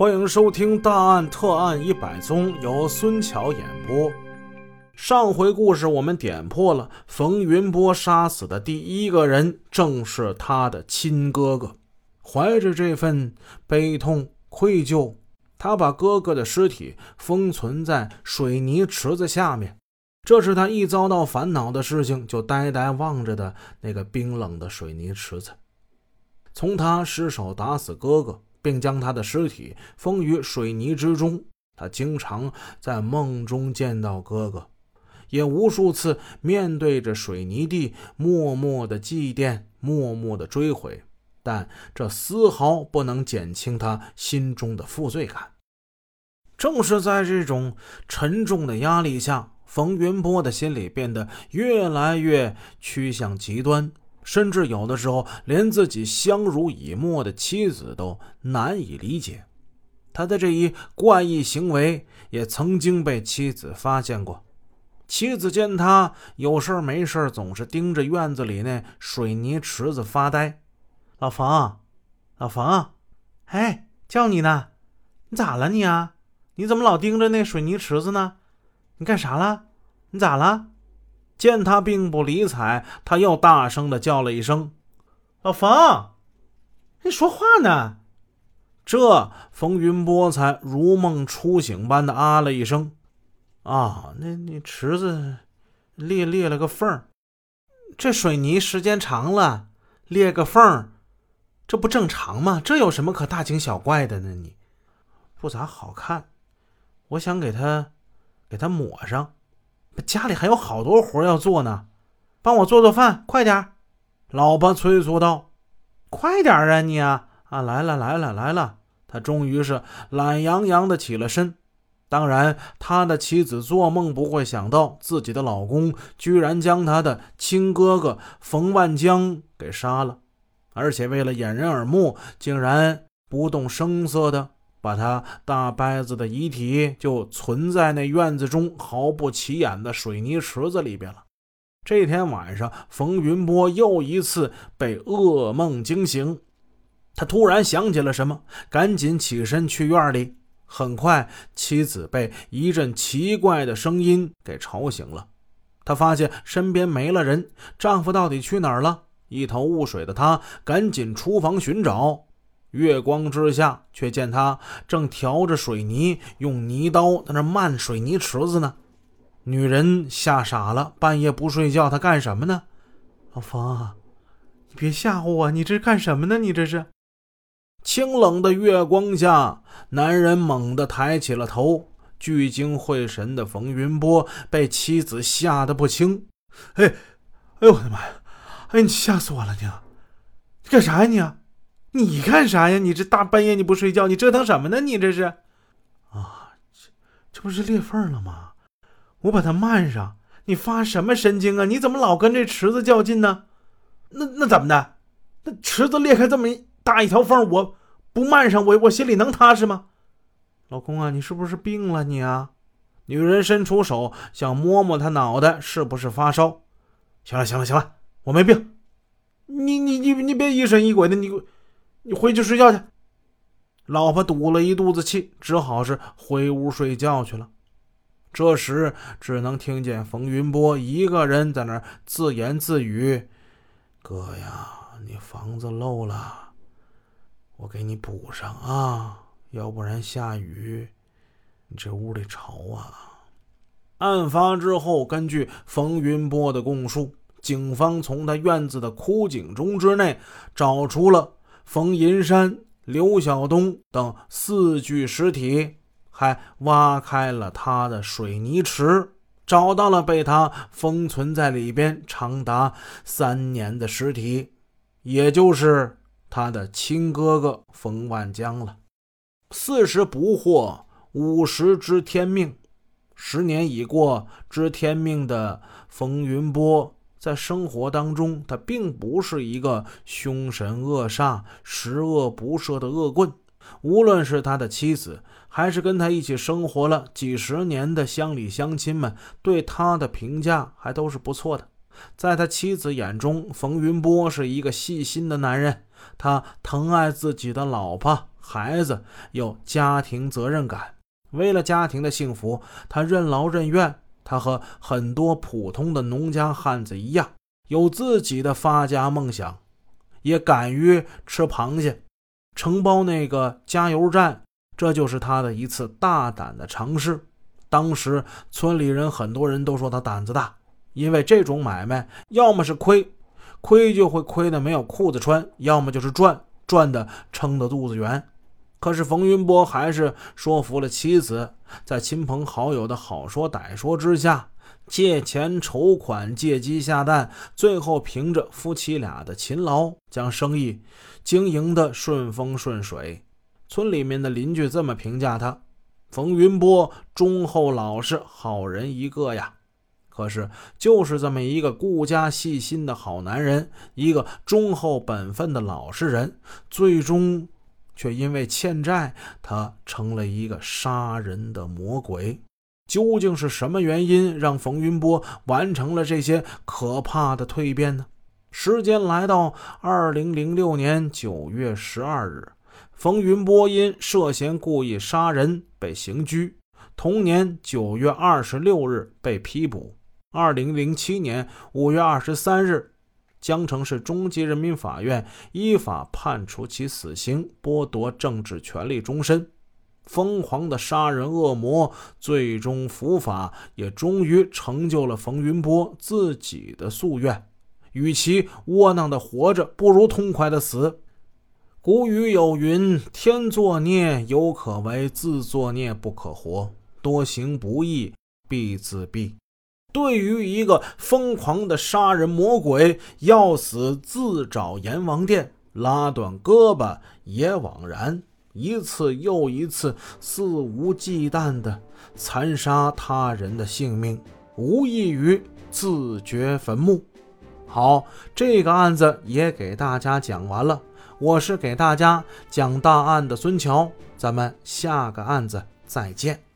欢迎收听《大案特案一百宗》，由孙桥演播。上回故事我们点破了，冯云波杀死的第一个人正是他的亲哥哥。怀着这份悲痛愧疚，他把哥哥的尸体封存在水泥池子下面。这是他一遭到烦恼的事情，就呆呆望着的那个冰冷的水泥池子。从他失手打死哥哥。并将他的尸体封于水泥之中。他经常在梦中见到哥哥，也无数次面对着水泥地，默默的祭奠，默默的追悔。但这丝毫不能减轻他心中的负罪感。正是在这种沉重的压力下，冯云波的心里变得越来越趋向极端。甚至有的时候，连自己相濡以沫的妻子都难以理解他的这一怪异行为，也曾经被妻子发现过。妻子见他有事没事总是盯着院子里那水泥池子发呆。老冯，老冯，哎，叫你呢，你咋了你啊？你怎么老盯着那水泥池子呢？你干啥了？你咋了？见他并不理睬，他又大声的叫了一声：“老冯，你说话呢？”这冯云波才如梦初醒般的啊了一声：“啊，那那池子裂裂了个缝儿这水泥时间长了裂个缝儿这不正常吗？这有什么可大惊小怪的呢？你不咋好看，我想给他给他抹上。”家里还有好多活要做呢，帮我做做饭，快点老婆催促道：“快点啊，你啊啊！来了来了来了！”他终于是懒洋洋的起了身。当然，他的妻子做梦不会想到，自己的老公居然将他的亲哥哥冯万江给杀了，而且为了掩人耳目，竟然不动声色的。把他大伯子的遗体就存在那院子中毫不起眼的水泥池子里边了。这天晚上，冯云波又一次被噩梦惊醒，他突然想起了什么，赶紧起身去院里。很快，妻子被一阵奇怪的声音给吵醒了。她发现身边没了人，丈夫到底去哪儿了？一头雾水的她赶紧厨房寻找。月光之下，却见他正调着水泥，用泥刀在那漫水泥池子呢。女人吓傻了，半夜不睡觉，她干什么呢？老冯，你别吓唬我，你这是干什么呢？你这是？清冷的月光下，男人猛地抬起了头。聚精会神的冯云波被妻子吓得不轻。哎，哎呦我的妈呀！哎，你吓死我了！你，你干啥呀你？你干啥呀？你这大半夜你不睡觉，你折腾什么呢？你这是，啊，这这不是裂缝了吗？我把它漫上。你发什么神经啊？你怎么老跟这池子较劲呢？那那怎么的？那池子裂开这么大一条缝，我不漫上，我我心里能踏实吗？老公啊，你是不是病了你啊？女人伸出手想摸摸他脑袋，是不是发烧？行了行了行了，我没病。你你你你别疑神疑鬼的，你。你回去睡觉去。老婆堵了一肚子气，只好是回屋睡觉去了。这时，只能听见冯云波一个人在那自言自语：“哥呀，你房子漏了，我给你补上啊，要不然下雨，你这屋里潮啊。”案发之后，根据冯云波的供述，警方从他院子的枯井中之内找出了。冯银山、刘晓东等四具尸体，还挖开了他的水泥池，找到了被他封存在里边长达三年的尸体，也就是他的亲哥哥冯万江了。四十不惑，五十知天命。十年已过，知天命的冯云波。在生活当中，他并不是一个凶神恶煞、十恶不赦的恶棍。无论是他的妻子，还是跟他一起生活了几十年的乡里乡亲们，对他的评价还都是不错的。在他妻子眼中，冯云波是一个细心的男人，他疼爱自己的老婆孩子，有家庭责任感。为了家庭的幸福，他任劳任怨。他和很多普通的农家汉子一样，有自己的发家梦想，也敢于吃螃蟹，承包那个加油站。这就是他的一次大胆的尝试。当时村里人很多人都说他胆子大。因为这种买卖，要么是亏，亏就会亏的没有裤子穿；要么就是赚，赚的撑得肚子圆。可是冯云波还是说服了妻子，在亲朋好友的好说歹说之下，借钱筹款，借鸡下蛋，最后凭着夫妻俩的勤劳，将生意经营的顺风顺水。村里面的邻居这么评价他：冯云波忠厚老实，好人一个呀。可是，就是这么一个顾家细心的好男人，一个忠厚本分的老实人，最终却因为欠债，他成了一个杀人的魔鬼。究竟是什么原因让冯云波完成了这些可怕的蜕变呢？时间来到二零零六年九月十二日，冯云波因涉嫌故意杀人被刑拘，同年九月二十六日被批捕。二零零七年五月二十三日，江城市中级人民法院依法判处其死刑，剥夺政治权利终身。疯狂的杀人恶魔最终伏法，也终于成就了冯云波自己的夙愿。与其窝囊的活着，不如痛快的死。古语有云：“天作孽犹可为，自作孽不可活。多行不义必自毙。”对于一个疯狂的杀人魔鬼，要死自找阎王殿，拉断胳膊也枉然。一次又一次肆无忌惮地残杀他人的性命，无异于自掘坟墓。好，这个案子也给大家讲完了。我是给大家讲大案的孙桥，咱们下个案子再见。